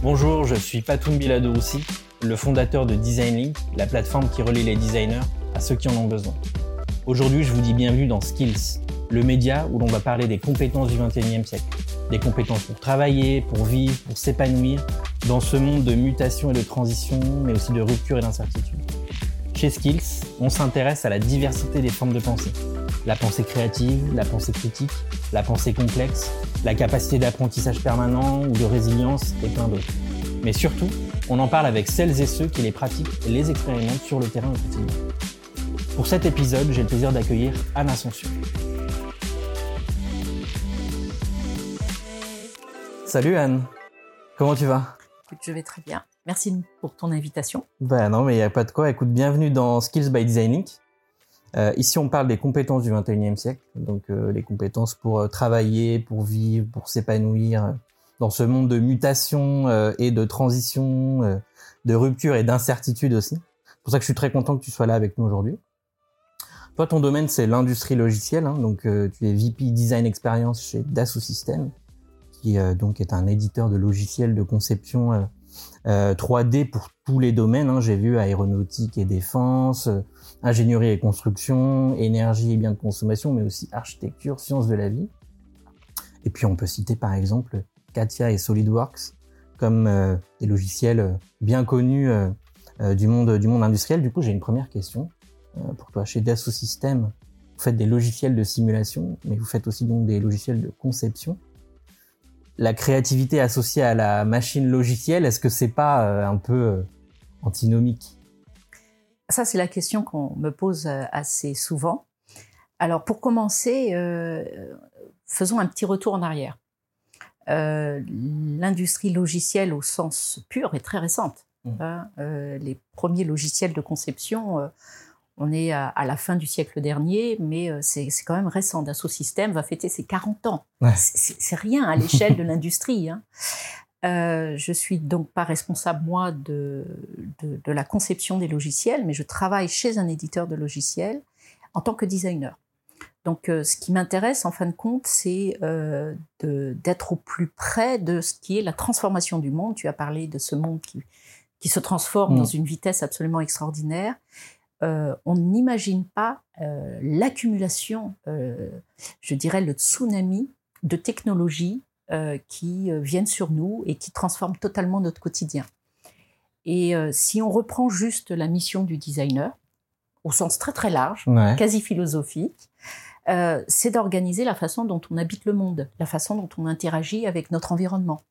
Bonjour, je suis Patoum Biladoussi, le fondateur de Design la plateforme qui relie les designers à ceux qui en ont besoin. Aujourd'hui, je vous dis bienvenue dans Skills, le média où l'on va parler des compétences du 21e siècle. Des compétences pour travailler, pour vivre, pour s'épanouir dans ce monde de mutation et de transition, mais aussi de rupture et d'incertitude. Chez Skills, on s'intéresse à la diversité des formes de pensée. La pensée créative, la pensée critique, la pensée complexe, la capacité d'apprentissage permanent ou de résilience et plein d'autres. Mais surtout, on en parle avec celles et ceux qui les pratiquent et les expérimentent sur le terrain au quotidien. Pour cet épisode, j'ai le plaisir d'accueillir Anne Ascension. Salut Anne, comment tu vas? Je vais très bien. Merci pour ton invitation. Ben non, mais il n'y a pas de quoi. Écoute, bienvenue dans Skills by Designing. Euh, ici, on parle des compétences du 21e siècle, donc euh, les compétences pour euh, travailler, pour vivre, pour s'épanouir dans ce monde de mutation et de transition, de rupture et d'incertitude aussi. C'est pour ça que je suis très content que tu sois là avec nous aujourd'hui. Toi, ton domaine, c'est l'industrie logicielle, hein, donc tu es VP Design Experience chez Dassault Systèmes, qui donc est un éditeur de logiciels de conception 3D pour tous les domaines. Hein. J'ai vu aéronautique et défense, ingénierie et construction, énergie et biens de consommation, mais aussi architecture, sciences de la vie. Et puis on peut citer par exemple Katia et SolidWorks comme euh, des logiciels euh, bien connus euh, du monde du monde industriel. Du coup, j'ai une première question pour toi. Chez Dassault Systèmes, vous faites des logiciels de simulation, mais vous faites aussi donc des logiciels de conception. La créativité associée à la machine logicielle, est-ce que c'est pas un peu antinomique? Ça, c'est la question qu'on me pose euh, assez souvent. Alors, pour commencer, euh, faisons un petit retour en arrière. Euh, l'industrie logicielle au sens pur est très récente. Mmh. Hein. les premiers logiciels de conception, on est à, la fin du siècle dernier, mais c'est quand même récent. Dassault Systèmes va fêter ses 40 ans. C'est rien à l'échelle de l'industrie. Hein. Euh, je suis donc pas responsable moi de, de, la conception des logiciels, mais je travaille chez un éditeur de logiciels en tant que designer. Donc, euh, ce qui m'intéresse en fin de compte, c'est euh, d'être au plus près de ce qui est la transformation du monde. Tu as parlé de ce monde qui, qui se transforme dans mm. une vitesse absolument extraordinaire. Euh, on n'imagine pas l'accumulation, je dirais le tsunami de technologies euh, qui euh, viennent sur nous et qui transforment totalement notre quotidien. Et euh, si on reprend juste la mission du designer, au sens très très large, quasi philosophique, c'est d'organiser la façon dont on habite le monde, la façon dont on interagit avec notre environnement.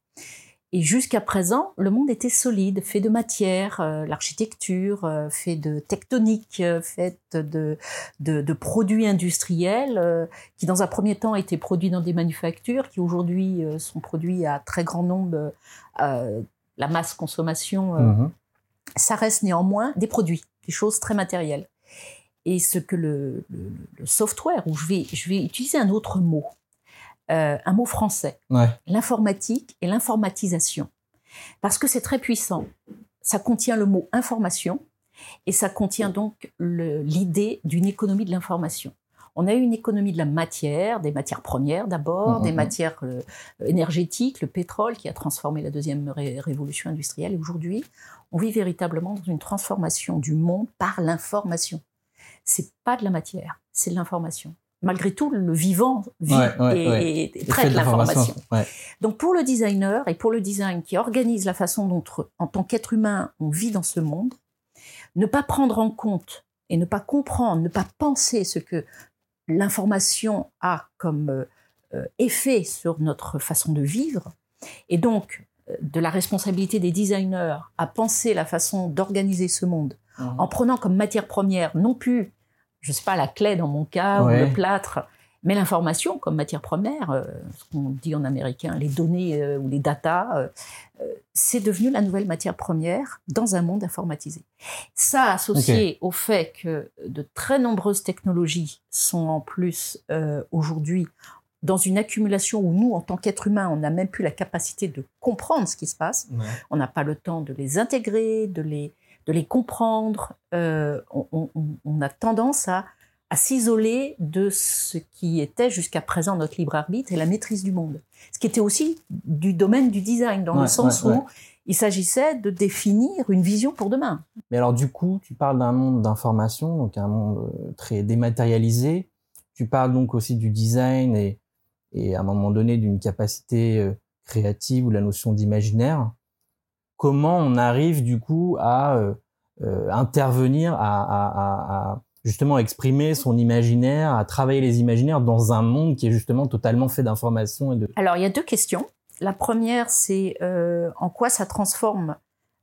Et jusqu'à présent, le monde était solide, fait de matière, euh, l'architecture, euh, fait de tectonique, euh, fait de, de, de, produits industriels qui, dans un premier temps, étaient produits dans des manufactures, qui aujourd'hui sont produits à très grand nombre, la masse consommation. Mhm. Ça reste néanmoins des produits, des choses très matérielles. Et ce que le, le, le software, où je vais, je vais utiliser un autre mot, euh, un mot français, l'informatique et l'informatisation. Parce que c'est très puissant. Ça contient le mot information et ça contient donc l'idée d'une économie de l'information. On a eu une économie de la matière, des matières premières d'abord, mmh, des mmh, matières euh, énergétiques, le pétrole qui a transformé la deuxième révolution industrielle. Et aujourd'hui, on vit véritablement dans une transformation du monde par l'information. C'est pas de la matière, c'est de l'information malgré tout, le vivant vit et, traite l'information. Donc pour le designer et pour le design qui organise la façon dont, en tant qu'être humain, on vit dans ce monde, ne pas prendre en compte et ne pas comprendre, ne pas penser ce que l'information a comme euh, euh, effet sur notre façon de vivre, et donc euh, de la responsabilité des designers à penser la façon d'organiser ce monde mmh. en prenant comme matière première non plus je sais pas, la clé dans mon cas, ou le plâtre, mais l'information comme matière première, euh, ce qu'on dit en américain, les données euh, ou les data, euh, c'est devenu la nouvelle matière première dans un monde informatisé. Ça associé au fait que de très nombreuses technologies sont en plus aujourd'hui dans une accumulation où nous, en tant qu'êtres humains, on n'a même plus la capacité de comprendre ce qui se passe. On n'a pas le temps de les intégrer, de les, de les comprendre. Euh, on, a tendance à, s'isoler de ce qui était jusqu'à présent notre libre arbitre et la maîtrise du monde. Ce qui était aussi du domaine du design, dans le sens où Il s'agissait de définir une vision pour demain. Mais alors du coup, tu parles d'un monde d'information, donc un monde euh, très dématérialisé. Tu parles donc aussi du design et, et à un moment donné d'une capacité euh, créative ou la notion d'imaginaire. Comment on arrive du coup à euh, intervenir, à, à, à, justement exprimer son imaginaire, à travailler les imaginaires dans un monde qui est justement totalement fait d'informations et de. Alors il y a deux questions. La première, c'est euh, en quoi ça transforme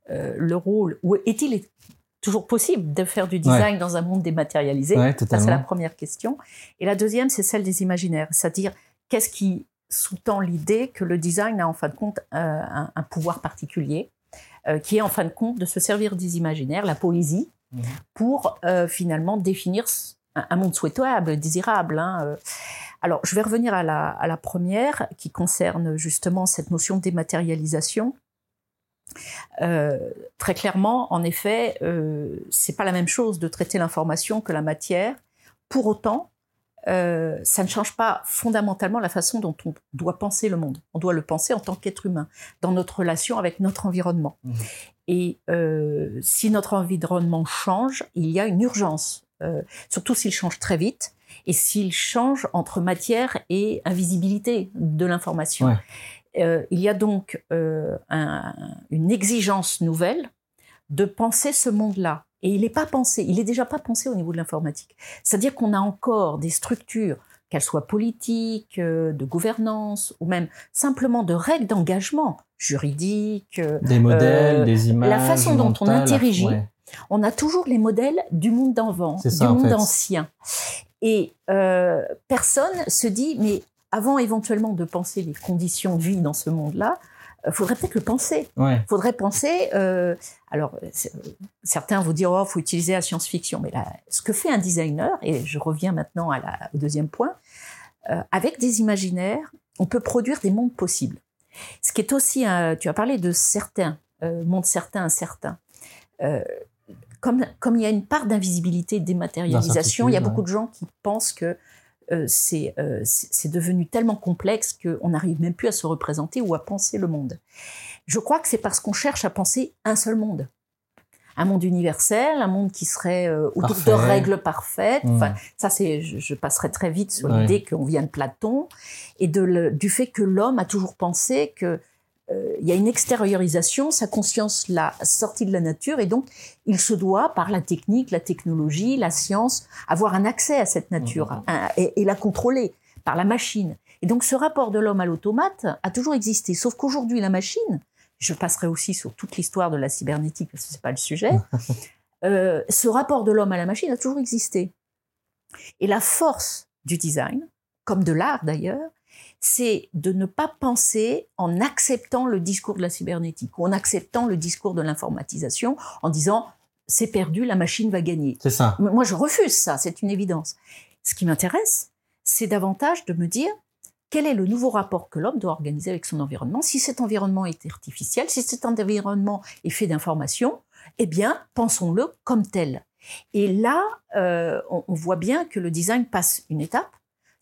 euh, le rôle, ou est-il toujours possible de faire du design dans un monde dématérialisé? Ouais, Ça, c'est la première question. Et la deuxième, c'est celle des imaginaires, c'est-à-dire qu'est-ce qui sous-tend l'idée que le design a en fin de compte euh, un, un, pouvoir particulier, euh, qui est en fin de compte de se servir des imaginaires, la poésie, mmh. pour euh, finalement définir un, un, monde souhaitable, désirable. Hein, alors, je vais revenir à la, à la, première qui concerne justement cette notion de dématérialisation. Euh, très clairement, en effet, euh, c'est pas la même chose de traiter l'information que la matière. Pour autant, euh, ça ne change pas fondamentalement la façon dont on doit penser le monde. On doit le penser en tant qu'être humain, dans notre relation avec notre environnement. Mmh. Et euh, si notre environnement change, il y a une urgence, euh, surtout s'il change très vite et s'il change entre matière et invisibilité de l'information. Ouais. Euh, il y a donc euh, un, une exigence nouvelle de penser ce monde-là. Et il n'est pas pensé, il est déjà pas pensé au niveau de l'informatique. C'est-à-dire qu'on a encore des structures, qu'elles soient politiques, euh, de gouvernance, ou même simplement de règles d'engagement juridiques. Des modèles, des images. La façon dont on interagit. Ouais. On a toujours les modèles du monde d'avant, du ça, monde en fait. ancien. Et euh, personne se dit, mais avant éventuellement de penser les conditions de vie dans ce monde-là, faudrait peut-être le penser. Ouais. faudrait penser. Euh, alors, certains vont dire, oh, faut utiliser la science-fiction. Mais là, ce que fait un designer, et je reviens maintenant à la, au deuxième point, euh, avec des imaginaires, on peut produire des mondes possibles. Ce qui est aussi, un, tu as parlé de certains, euh, mondes certains, incertains. Euh, comme, comme il y a une part d'invisibilité, dématérialisation, il y a beaucoup de gens qui pensent que euh, c'est euh, devenu tellement complexe qu'on n'arrive même plus à se représenter ou à penser le monde. Je crois que c'est parce qu'on cherche à penser un seul monde. Un monde universel, un monde qui serait euh, autour Parfait. de règles parfaites. Mmh. Enfin, ça, c'est, je, je, passerai très vite sur l'idée qu'on vient de Platon et de le, du fait que l'homme a toujours pensé que il y a une extériorisation, sa conscience l'a sortie de la nature et donc il se doit, par la technique, la technologie, la science, avoir un accès à cette nature Mmh. un- et, et la contrôler par la machine. Et donc ce rapport de l'homme à l'automate a toujours existé, sauf qu'aujourd'hui la machine, je passerai aussi sur toute l'histoire de la cybernétique parce que c'est pas le sujet, euh, ce rapport de l'homme à la machine a toujours existé. Et la force du design, comme de l'art d'ailleurs, c'est de ne pas penser en acceptant le discours de la cybernétique ou en acceptant le discours de l'informatisation en disant c'est perdu, la machine va gagner. C'est ça. Moi, je refuse ça, c'est une évidence. Ce qui m'intéresse, c'est davantage de me dire quel est le nouveau rapport que l'homme doit organiser avec son environnement? Si cet environnement est artificiel, si cet environnement est fait d'informations, eh bien, pensons-le comme tel. Et là, euh, on, on voit bien que le design passe une étape.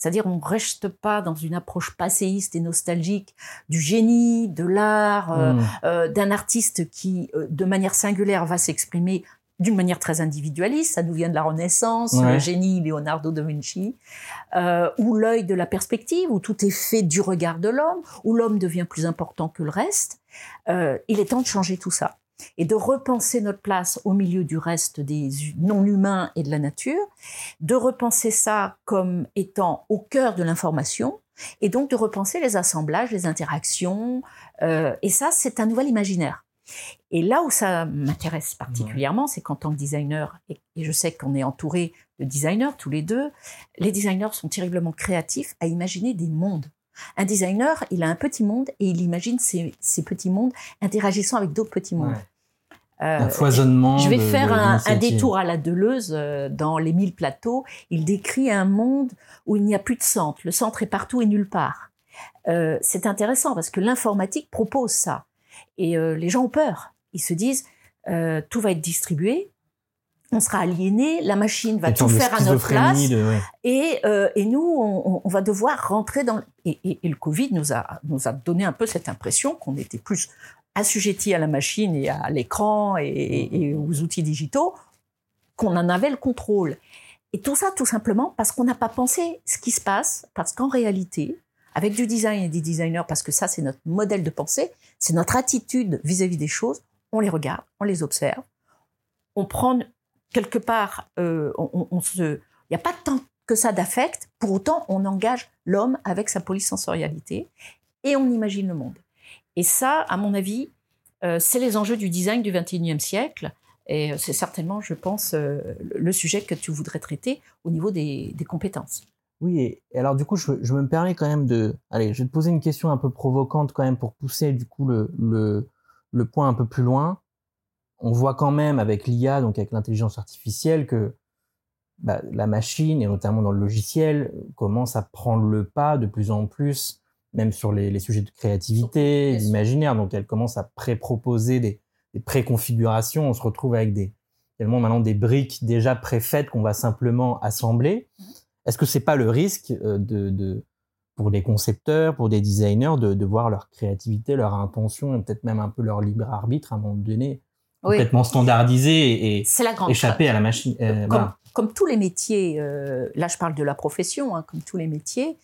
C'est-à-dire, on ne reste pas dans une approche passéiste et nostalgique du génie, de l'art, euh, Mmh. euh, d'un artiste qui, euh, de manière singulière, va s'exprimer d'une manière très individualiste. Ça nous vient de la Renaissance, Ouais. le génie Leonardo da Vinci, euh, ou l'œil de la perspective, où tout est fait du regard de l'homme, où l'homme devient plus important que le reste. Euh, il est temps de changer tout ça et de repenser notre place au milieu du reste des non-humains et de la nature, de repenser ça comme étant au cœur de l'information, et donc de repenser les assemblages, les interactions, euh, et ça, c'est un nouvel imaginaire. Et là où ça m'intéresse particulièrement, c'est qu'en tant que designer, et, je sais qu'on est entouré de designers tous les deux, les designers sont terriblement créatifs à imaginer des mondes. Un designer, il a un petit monde et il imagine ces, petits mondes interagissant avec d'autres petits mondes. Euh, Un foisonnement. je vais de- faire de- un, détour à la Deleuze euh, dans Les Mille Plateaux. Il décrit un monde où il n'y a plus de centre. Le centre est partout et nulle part. Euh, c'est intéressant parce que l'informatique propose ça. Et euh, les gens ont peur. Ils se disent, euh, tout va être distribué, on sera aliéné, la machine va tout faire à notre place, schizophrénie de- ouais. et, et nous, on, on va devoir rentrer dans... Et, et- et le Covid nous a, nous a donné un peu cette impression qu'on était plus assujettis à la machine et à l'écran et, aux outils digitaux qu'on en avait le contrôle. Et tout ça, tout simplement parce qu'on n'a pas pensé ce qui se passe, parce qu'en réalité, avec du design et des designers, parce que ça, c'est notre modèle de pensée, c'est notre attitude vis-à-vis des choses, on les regarde, on les observe, on prend quelque part, euh, on, se, il n'y a pas tant que ça d'affect, pour autant, on engage l'homme avec sa polysensorialité et on imagine le monde. Et ça, à mon avis, euh, c'est les enjeux du design du 21e siècle. Et c'est certainement, je pense, euh, le sujet que tu voudrais traiter au niveau des, compétences. Oui, et alors du coup, je, me permets quand même de... Allez, je vais te poser une question un peu provocante quand même pour pousser du coup le, le, le point un peu plus loin. On voit quand même avec l'IA, donc avec l'intelligence artificielle, que bah, la machine, et notamment dans le logiciel, commence à prendre le pas de plus en plus même sur les, sujets de créativité, d'imaginaire. Donc, elle commence à pré-proposer des, des préconfigurations. On se retrouve avec des, tellement maintenant des briques déjà préfaites qu'on va simplement assembler. Mhm. Est-ce que c'est pas le risque euh, de, de, pour des concepteurs, pour des designers, de, de voir leur créativité, leur intention, et peut-être même un peu leur libre arbitre à un moment donné complètement standardisé et, échapper à la machine. Euh, comme, tous les métiers, euh, là je parle de la profession, hein, comme tous les métiers,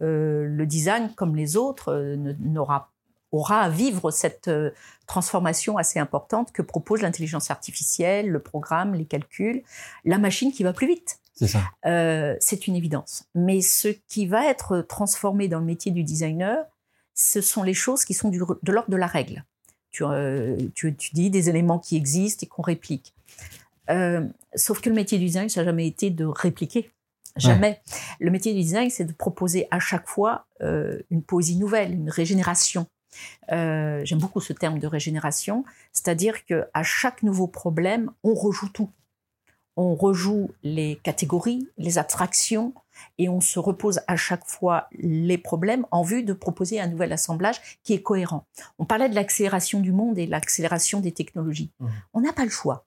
euh, le design, comme les autres, euh, n'aura aura à vivre cette euh, transformation assez importante que propose l'intelligence artificielle, le programme, les calculs, la machine qui va plus vite. C'est ça. c'est une évidence. Mais ce qui va être transformé dans le métier du designer, ce sont les choses qui sont de l'ordre de la règle. Tu, tu, tu, dis des éléments qui existent et qu'on réplique. sauf que le métier du design, ça n'a jamais été de répliquer. Jamais. Le métier du design, c'est de proposer à chaque fois euh, une poésie nouvelle, une régénération. Euh, J'aime beaucoup ce terme de régénération, c'est-à-dire que à chaque nouveau problème, on rejoue tout. On rejoue les catégories, les abstractions, et on se repose à chaque fois les problèmes en vue de proposer un nouvel assemblage qui est cohérent. On parlait de l'accélération du monde et l'accélération des technologies. Mmh. On n'a pas le choix.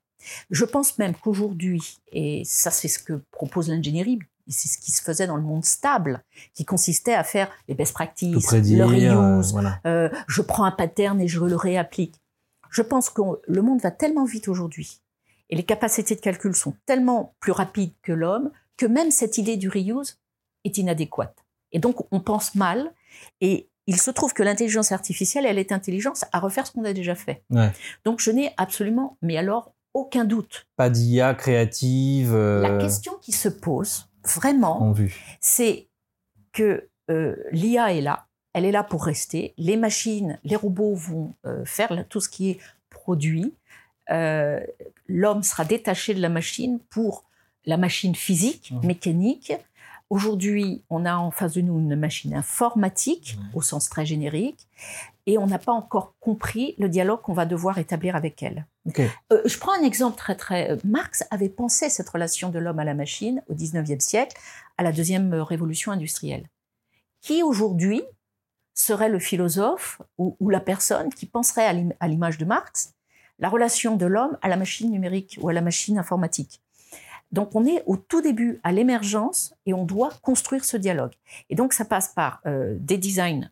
Je pense même qu'aujourd'hui, et ça c'est ce que propose l'ingénierie, c'est ce qui se faisait dans le monde stable, qui consistait à faire les best practices, le reuse, euh, je prends un pattern et je le réapplique. Je pense que le monde va tellement vite aujourd'hui et les capacités de calcul sont tellement plus rapides que l'homme que même cette idée du reuse est inadéquate. Et donc on pense mal et il se trouve que l'intelligence artificielle, elle est intelligence à refaire ce qu'on a déjà fait. Donc je n'ai absolument, mais alors aucun doute. Pas d'IA créative. Euh, La question qui se pose, vraiment, c'est que euh, l'IA est là, elle est là pour rester. Les machines, les robots vont euh, faire tout ce qui est produit. Euh, l'homme sera détaché de la machine pour la machine physique, mmh. mécanique. Aujourd'hui, on a en face de nous une machine informatique, au sens très générique, et on n'a pas encore compris le dialogue qu'on va devoir établir avec elle. Euh, je prends un exemple très très. Euh, Marx avait pensé cette relation de l'homme à la machine au 19e siècle, à la deuxième euh, révolution industrielle. Qui aujourd'hui serait le philosophe ou, la personne qui penserait à l'image de Marx la relation de l'homme à la machine numérique ou à la machine informatique? Donc on est au tout début, à l'émergence, et on doit construire ce dialogue. Et donc ça passe par des designs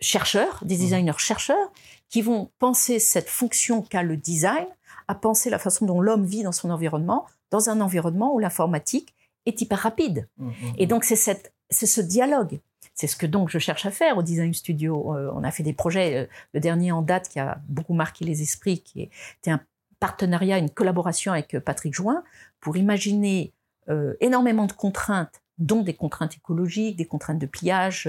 chercheurs, des mmh. designers chercheurs, qui vont penser cette fonction qu'a le design, à penser la façon dont l'homme vit dans son environnement, dans un environnement où l'informatique est hyper rapide. Mmh, mmh, Et donc c'est cette, c'est ce dialogue. C'est ce que donc je cherche à faire au Design Studio. Euh, on a fait des projets, euh, le dernier en date qui a beaucoup marqué les esprits, qui était un partenariat, une collaboration avec euh, Patrick Join, pour imaginer énormément de contraintes, dont des contraintes écologiques, des contraintes de pliage,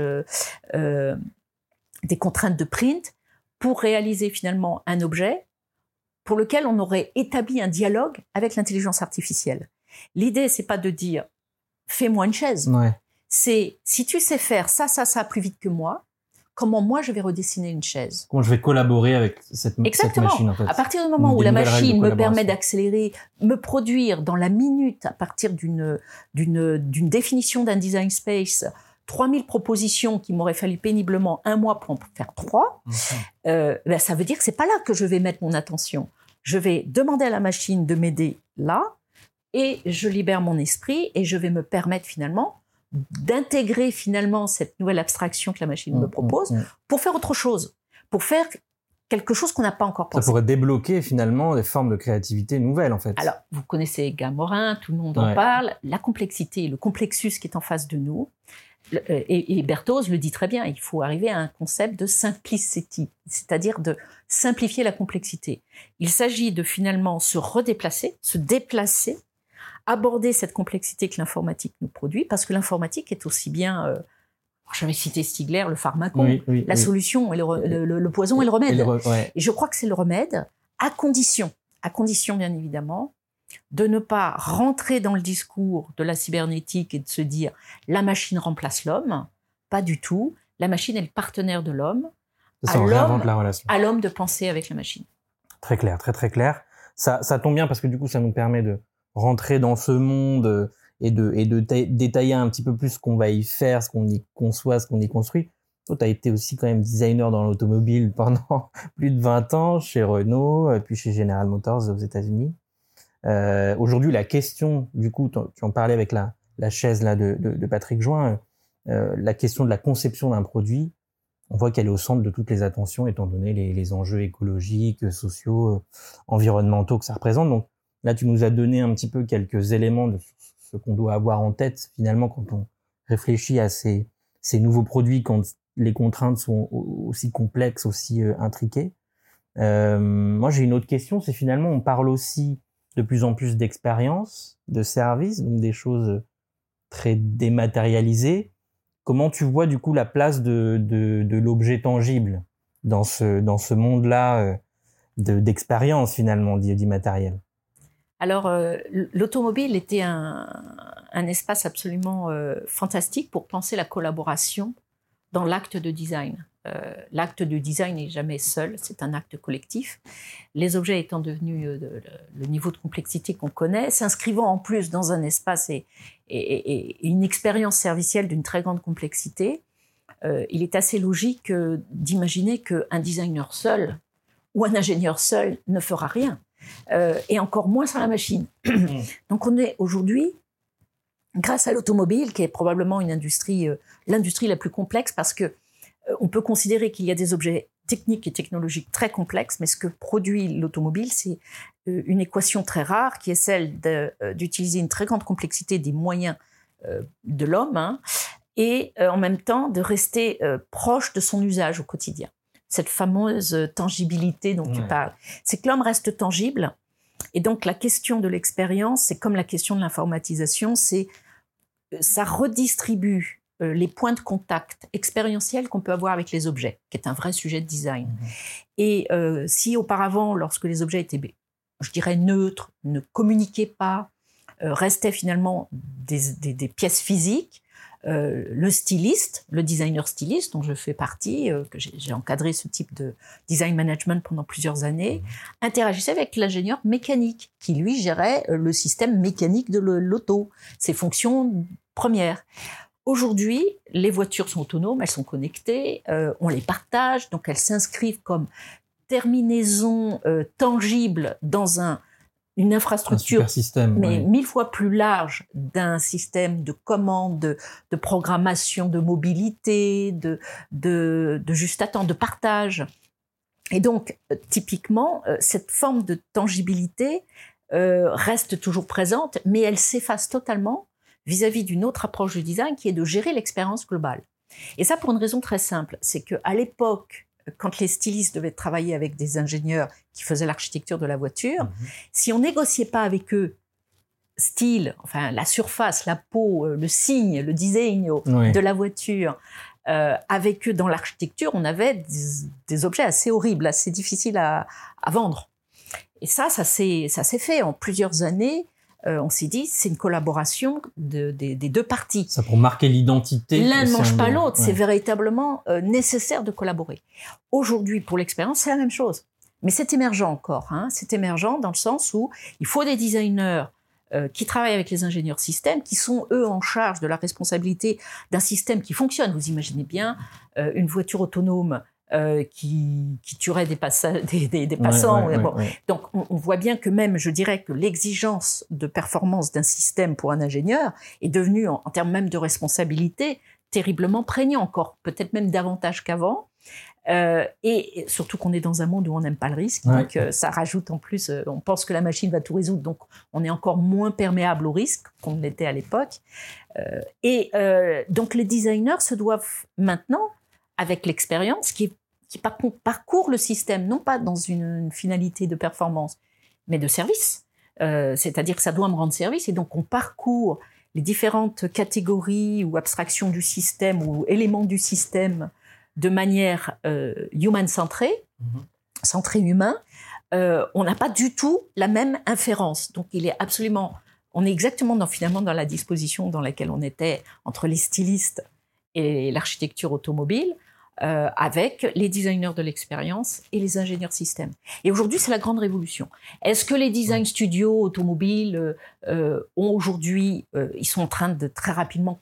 des contraintes de print pour réaliser finalement un objet pour lequel on aurait établi un dialogue avec l'intelligence artificielle. L'idée, c'est pas de dire fais-moi une chaise. C'est si tu sais faire ça, ça, ça plus vite que moi, comment moi je vais redessiner une chaise? Comment je vais collaborer avec cette, Exactement. machine en fait? À partir du moment où la machine me permet d'accélérer, me produire dans la minute à partir d'une d'une d'une définition d'un design space 3000 propositions qui m'auraient fallu péniblement un mois pour en faire trois, mhm. euh, ben, ça veut dire que c'est pas là que je vais mettre mon attention. Je vais demander à la machine de m'aider là, et je libère mon esprit et je vais me permettre finalement d'intégrer finalement cette nouvelle abstraction que la machine me mhm, propose mhm, pour faire autre chose. pour faire quelque chose qu'on n'a pas encore pensé. Ça pourrait débloquer finalement des formes de créativité nouvelles en fait. Alors, vous connaissez Gamorin, tout le monde en parle. La complexité, le complexus qui est en face de nous, et, et Berthoz le dit très bien, il faut arriver à un concept de simplicity, c'est-à-dire de simplifier la complexité. Il s'agit de finalement se redéplacer, se déplacer, aborder cette complexité que l'informatique nous produit, parce que l'informatique est aussi bien euh, j'avais cité Stigler, le pharmacon, la solution, et le, poison et le remède. Et, je crois que c'est le remède, à condition, à condition bien évidemment, de ne pas rentrer dans le discours de la cybernétique et de se dire la machine remplace l'homme. Pas du tout. La machine est le partenaire de l'homme. Ça, la relation. À l'homme de penser avec la machine. Très clair, très très clair. Ça, ça tombe bien parce que du coup, ça nous permet de rentrer dans ce monde et de, et de détailler un petit peu plus ce qu'on va y faire, ce qu'on y conçoit, ce qu'on y construit. Toi, tu as été aussi quand même designer dans l'automobile pendant plus de 20 ans chez Renault, euh, puis chez General Motors aux États-Unis. Euh, Aujourd'hui, la question, du coup, tu en parlais avec la, chaise là de, Patrick Join, euh, la question de la conception d'un produit, on voit qu'elle est au centre de toutes les attentions, étant donné les, enjeux écologiques, sociaux, euh, environnementaux que ça représente. Donc là, tu nous as donné un petit peu quelques éléments de ce qu'on doit avoir en tête finalement quand on réfléchit à ces, nouveaux produits quand les contraintes sont aussi complexes, aussi intriquées. Moi, j'ai une autre question, c'est finalement, on parle aussi de plus en plus d'expérience, de services, donc des choses très dématérialisées. Comment tu vois du coup la place de l'objet tangible dans ce, dans ce monde-là euh, d'expérience finalement d'immatériel alors, euh, l'automobile était un, espace absolument euh, fantastique pour penser la collaboration dans l'acte de design. Euh, l'acte de design n'est jamais seul, c'est un acte collectif. Les objets étant devenus le niveau de complexité qu'on connaît, s'inscrivant en plus dans un espace et, une expérience servicielle d'une très grande complexité, il est assez logique d'imaginer qu'un designer seul ou un ingénieur seul ne fera rien. Euh, et encore moins sur la machine. Donc on est aujourd'hui, grâce à l'automobile, qui est probablement une industrie, euh, l'industrie la plus complexe, parce que euh, on peut considérer qu'il y a des objets techniques et technologiques très complexes, mais ce que produit l'automobile, c'est une équation très rare, qui est celle d'utiliser une très grande complexité des moyens de l'homme, hein, et en même temps de rester proche de son usage au quotidien cette fameuse tangibilité dont tu parles. C'est que l'homme reste tangible. Et donc la question de l'expérience, c'est comme la question de l'informatisation, c'est euh, ça redistribue euh, les points de contact expérientiels qu'on peut avoir avec les objets, qui est un vrai sujet de design. Mmh Et euh, si auparavant, lorsque les objets étaient, je dirais, neutres, ne communiquaient pas, restaient finalement des pièces physiques, euh, le styliste, le designer styliste dont je fais partie, euh, que j'ai encadré ce type de design management pendant plusieurs années, mmh. interagissait avec l'ingénieur mécanique qui lui gérait euh, le système mécanique de l'auto, ses fonctions premières. Aujourd'hui, les voitures sont autonomes, elles sont connectées, on les partage, donc elles s'inscrivent comme terminaison tangible dans un une infrastructure, mais mille fois plus large d'un système de commande, de, programmation, de mobilité, de, de, de juste attente, de partage. Et donc, euh, typiquement, euh, cette forme de tangibilité euh, reste toujours présente, mais elle s'efface totalement vis-à-vis d'une autre approche de design qui est de gérer l'expérience globale. Et ça pour une raison très simple, c'est qu'à l'époque quand les stylistes devaient travailler avec des ingénieurs qui faisaient l'architecture de la voiture, mhm. si on négociait pas avec eux style, enfin la surface, la peau, euh, le signe, le design de la voiture, euh, avec eux dans l'architecture, on avait des, objets assez horribles, assez difficiles à, à vendre. Et ça, ça s'est fait en plusieurs années. Euh, on s'est dit, c'est une collaboration des deux parties. Ça pour marquer l'identité. L'un ne mange pas l'autre. C'est véritablement euh, nécessaire de collaborer. Aujourd'hui, pour l'expérience, c'est la même chose. Mais c'est émergent encore. Hein. C'est émergent dans le sens où il faut des designers euh, qui travaillent avec les ingénieurs systèmes, qui sont eux en charge de la responsabilité d'un système qui fonctionne. Vous imaginez bien une voiture autonome euh, qui, qui tuerait des, des, des, passants. Donc on, voit bien que même, je dirais que l'exigence de performance d'un système pour un ingénieur est devenue, en, termes même de responsabilité, terriblement prégnant encore, peut-être même davantage qu'avant. Euh, et surtout qu'on est dans un monde où on n'aime pas le risque, donc euh, ça rajoute en plus, euh, on pense que la machine va tout résoudre, donc on est encore moins perméable au risque qu'on l'était à l'époque. et donc les designers se doivent maintenant, avec l'expérience, qui, qui parcourt le système, non pas dans une, finalité de performance, mais de service. C'est-à-dire que ça doit me rendre service, et donc on parcourt les différentes catégories ou abstractions du système ou éléments du système de manière euh, human-centrée, mhm. centré humain, euh, on n'a pas du tout la même inférence. Donc il est absolument, on est exactement dans, finalement dans la disposition dans laquelle on était entre les stylistes et l'architecture automobile. Euh, avec les designers de l'expérience et les ingénieurs système. Et aujourd'hui, c'est la grande révolution. Est-ce que les design studios automobiles ont aujourd'hui, ils sont en train de très rapidement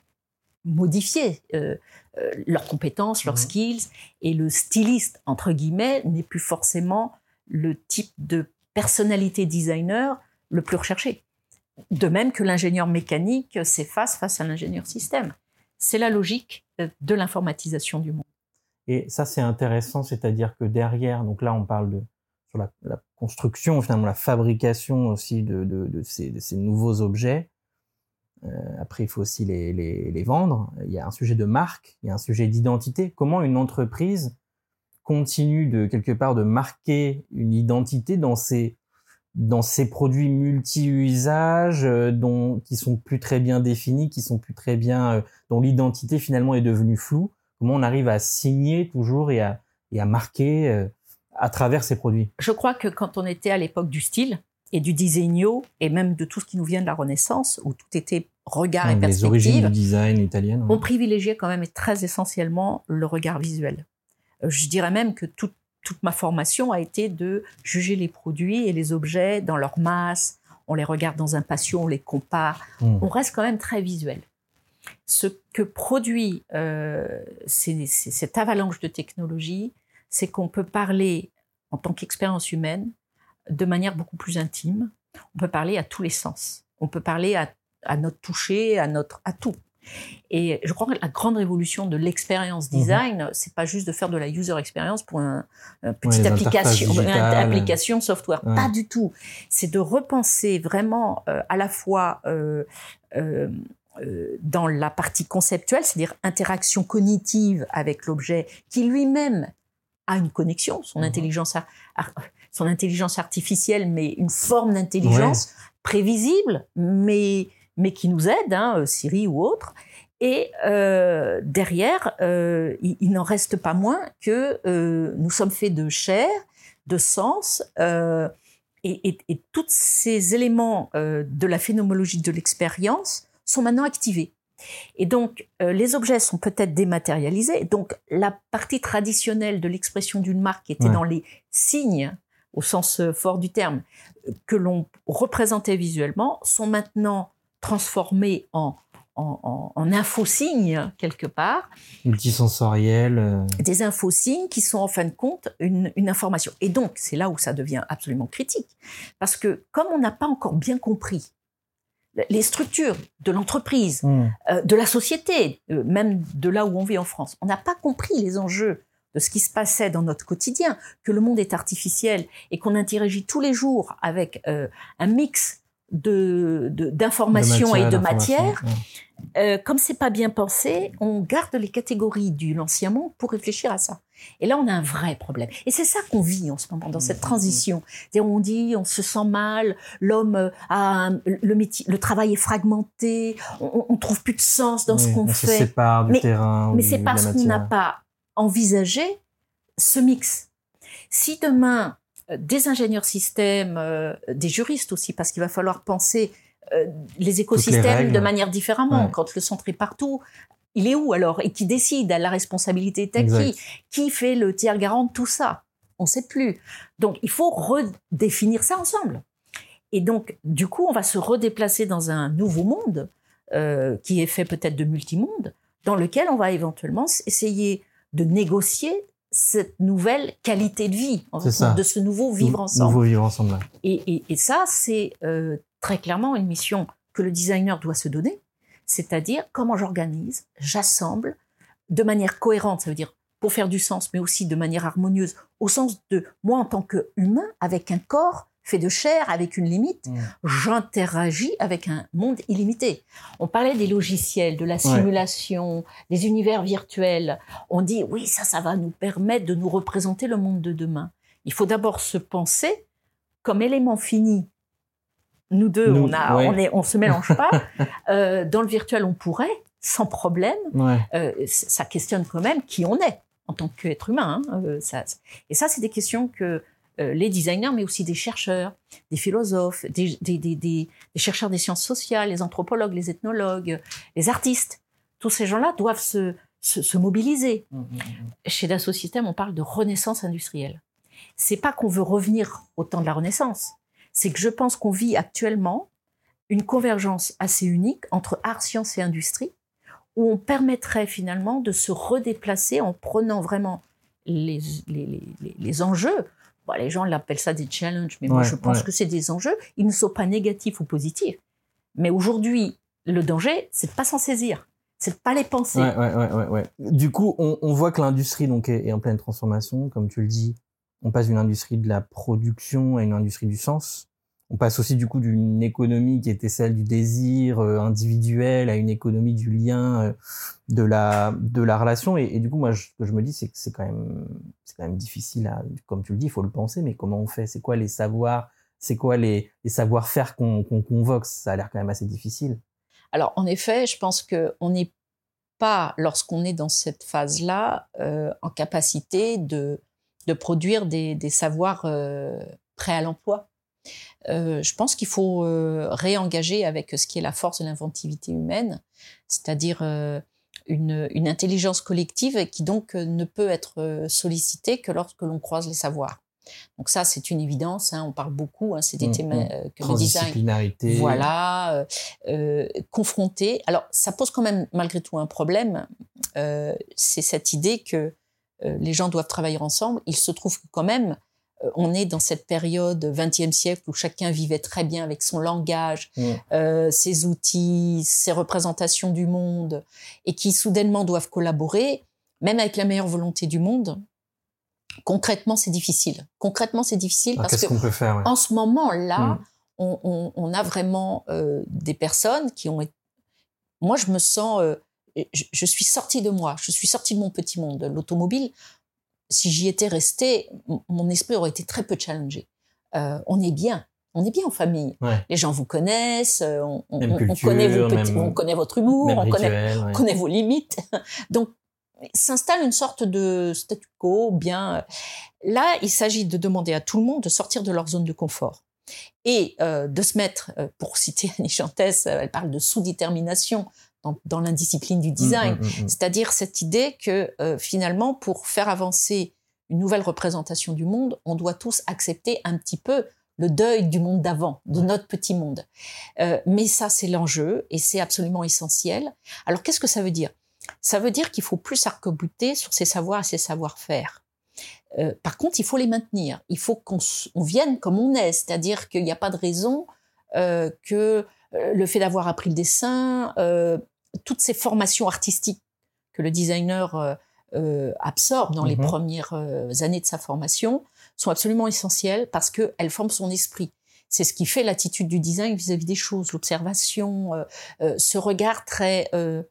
modifier euh, euh, leurs compétences, leurs skills. Et le styliste, entre guillemets, n'est plus forcément le type de personnalité designer le plus recherché. De même que l'ingénieur mécanique s'efface face à l'ingénieur système. C'est la logique euh, de l'informatisation du monde. Et ça, c'est intéressant, c'est-à-dire que derrière, donc là, on parle de la, construction, finalement, la fabrication aussi de, ces, nouveaux objets. Euh, après, il faut aussi les, vendre. Il y a un sujet de marque, il y a un sujet d'identité. Comment une entreprise continue de quelque part de marquer une identité dans ses ces produits multi-usages euh, dont qui sont plus très bien définis, qui sont plus très bien euh, dont l'identité finalement est devenue floue? Comment on arrive à signer toujours et à et à marquer à travers ces produits Je crois que quand on était à l'époque du style, et du disegno et même de tout ce qui nous vient de la Renaissance où tout était regard et perspective. Les origines du design italien. On privilégiait quand même très essentiellement le regard visuel. Euh, je dirais même que toute, toute ma formation a été de juger les produits et les objets dans leur masse. On les regarde dans un patio, on les compare. Hmm. On reste quand même très visuel. Ce que produit euh, cette avalanche de technologie, c'est qu'on peut parler en tant qu'expérience humaine de manière beaucoup plus intime. On peut parler à tous les sens. On peut parler à, notre toucher, à notre à tout. Et je crois que la grande révolution de l'expérience mhm. design, c'est pas juste de faire de la user experience pour un, une petite application, une application software. Pas du tout. C'est de repenser vraiment euh, à la fois euh, euh, dans la partie conceptuelle, c'est-à-dire interaction cognitive avec l'objet, qui lui-même a une connexion, son mhm. intelligence son intelligence artificielle, mais une forme d'intelligence prévisible, mais, mais qui nous aide, hein, euh, Siri ou autre. Et euh, derrière, euh, il, n'en reste pas moins que nous sommes faits de chair, de sens, et, et, tous ces éléments de la phénoménologie de l'expérience sont maintenant activés. Et donc, les objets sont peut-être dématérialisés. Donc, la partie traditionnelle de l'expression d'une marque qui était dans les signes au sens euh, fort du terme, que l'on représentait visuellement, sont maintenant transformés en, en, en, infosignes quelque part. Multisensoriels. Euh. Des infosignes qui sont en fin de compte une, une information. Et donc, c'est là où ça devient absolument critique. Parce que comme on n'a pas encore bien compris les structures de l'entreprise, mmh. euh, de la société, même de là où on vit en France, on n'a pas compris les enjeux de ce qui se passait dans notre quotidien, que le monde est artificiel et qu'on interagit tous les jours avec euh, un mix de d'informations et de matières. Euh, comme c'est pas bien pensé, on garde les catégories du l'ancien monde pour réfléchir à ça. Et là, on a un vrai problème. Et c'est ça qu'on vit en ce moment dans cette mmh, transition. On dit, on se sent mal, l'homme a le métier, le travail est fragmenté, on, on trouve plus de sens dans ce qu'on fait. Se sépare du mais, terrain. Mais c'est parce qu'on n'a pas envisager ce mix. Si demain, euh, des ingénieurs systèmes, euh, des juristes aussi, parce qu'il va falloir penser euh, les écosystèmes de manière différemment. Quand le centre est partout, il est où alors? Et qui décide à la responsabilité est qui Qui fait le tiers garant de tout ça? On ne sait plus. Donc il faut redéfinir ça ensemble. Et donc du coup, on va se redéplacer dans un nouveau monde qui est fait peut-être de multimonde, dans lequel on va éventuellement essayer de négocier cette nouvelle qualité de vie, de ce nouveau vivre ensemble. Nouveau vivre ensemble. Et, et, ça, c'est euh, très clairement une mission que le designer doit se donner, c'est-à-dire comment j'organise, j'assemble de manière cohérente, ça veut dire pour faire du sens, mais aussi de manière harmonieuse, au sens de moi en tant qu'humain, avec un corps fait de chair, avec une limite, Mm. j'interagis avec un monde illimité. On parlait des logiciels, de la simulation, des univers virtuels. On dit, oui, ça, ça va nous permettre de nous représenter le monde de demain. Il faut d'abord se penser comme élément fini. Nous deux, Nous, on a, ouais. on est, on se mélange pas. Euh, dans le virtuel, on pourrait, sans problème. Ouais. Euh, ça questionne quand même qui on est en tant qu'être humain. hein. Euh, ça- et ça, c'est des questions que euh, les designers, mais aussi des chercheurs, des philosophes, des, des- des- des- chercheurs des sciences sociales, les anthropologues, les ethnologues, les artistes, tous ces gens-là doivent se, se- se mobiliser. Mm, mm, mm. Chez Dassault Systèmes, on parle de renaissance industrielle. C'est pas qu'on veut revenir au temps de la Renaissance, c'est que je pense qu'on vit actuellement une convergence assez unique entre art, science et industrie, où on permettrait finalement de se redéplacer en prenant vraiment les, les, les- les- les enjeux. Bon, les gens l'appellent ça des challenges, mais moi je pense ouais. que c'est des enjeux. Ils ne sont pas négatifs ou positifs. Mais aujourd'hui, le danger, c'est de pas s'en saisir, c'est de pas les penser. Ouais, ouais, ouais, ouais, ouais. Du coup, on, on voit que l'industrie donc est, est en pleine transformation, comme tu le dis. On passe d'une industrie de la production à une industrie du sens. On passe aussi du coup d'une économie qui était celle du désir euh, individuel à une économie du lien, euh, de la de la relation. Et, du coup, moi, ce que je me dis, c'est que c'est quand même c'est quand même difficile à, comme tu le dis, il faut le penser. Mais comment on fait? C'est quoi les savoirs? C'est quoi les, savoir-faire qu'on convoque? Ça a l'air quand même assez difficile. Alors, en effet, je pense qu'on n'est pas, lorsqu'on est dans cette phase-là, euh, en capacité de, de produire des, des savoirs euh, prêts à l'emploi. Euh, je pense qu'il faut euh, réengager avec ce qui est la force de l'inventivité humaine, c'est-à-dire euh, une, une intelligence collective qui donc ne peut être sollicitée que lorsque l'on croise les savoirs. Donc ça, c'est une évidence. hein, on parle beaucoup. hein, c'est des Mm, thèmes mm. euh, que le design voilà, confronté. Alors, ça pose quand même malgré tout un problème. C'est cette idée que les gens doivent travailler ensemble. Il se trouve que quand même, euh, on est dans cette période 20e siècle où chacun vivait très bien avec son langage, Mm. euh, ses outils, ses représentations du monde, et qui soudainement doivent collaborer, même avec la meilleure volonté du monde. Concrètement, c'est difficile. Concrètement, c'est difficile Alors, parce que peut faire ouais. en ce moment-là, Mm. on, on- on a vraiment euh, des personnes qui ont. Moi, je me sens... euh, je, je suis sortie de moi, je suis sortie de mon petit monde. L'automobile, si j'y étais restée, mon esprit aurait été très peu challengé. Euh, on est bien. On est bien en famille. Ouais. Les gens vous connaissent, euh, on, connaît vos petits- même- on connaît votre humour, on connaît, rituel, ouais. on connaît vos limites. Donc, s'installe une sorte de statu quo bien. Là, il s'agit de demander à tout le monde de sortir de leur zone de confort et euh, de se mettre, euh, pour citer Annie Chantès, euh, elle parle de sous-détermination dans, dans l'indiscipline du design, Mm, mm, mm, mm. c'est-à-dire cette idée que euh, finalement, pour faire avancer une nouvelle représentation du monde, on doit tous accepter un petit peu le deuil du monde d'avant, de notre petit monde. Euh, mais ça, c'est l'enjeu et c'est absolument essentiel. Alors, qu'est-ce que ça veut dire? Ça veut dire qu'il faut plus s'arc-bouter sur ses savoirs et ses savoir-faire. Euh, par contre, il faut les maintenir. Il faut qu'on vienne comme on est, c'est-à-dire qu'il n'y a pas de raison euh, que le fait d'avoir appris le dessin, euh, toutes ces formations artistiques que le designer euh, euh, absorbe dans les Mhm. premières euh, années de sa formation sont absolument essentielles parce qu'elles forment son esprit. C'est ce qui fait l'attitude du design vis-à-vis des choses, l'observation, euh, euh, ce regard très, euh,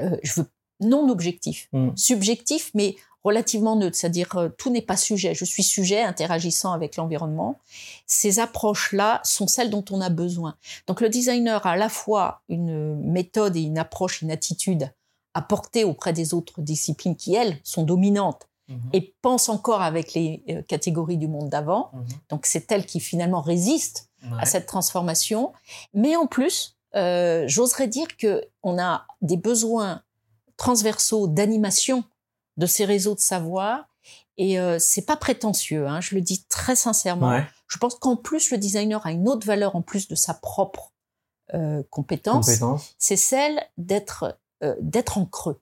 euh, je veux non objectif, Mm. subjectif, mais relativement neutre, c'est-à-dire euh, tout n'est pas sujet. Je suis sujet interagissant avec l'environnement. Ces approches-là sont celles dont on a besoin. Donc le designer a à la fois une méthode et une approche, une attitude à porter auprès des autres disciplines qui, elles, sont dominantes Mhm. et pensent encore avec les euh, catégories du monde d'avant. Mhm. Donc c'est elles qui finalement résistent Ouais. à cette transformation. Mais en plus, euh, j'oserais dire que on a des besoins transversaux d'animation de ces réseaux de savoir. Et euh, c'est pas prétentieux, hein, je le dis très sincèrement. Ouais. Je pense qu'en plus, le designer a une autre valeur en plus de sa propre euh, compétence. Compétence. C'est celle d'être euh, d'être en creux,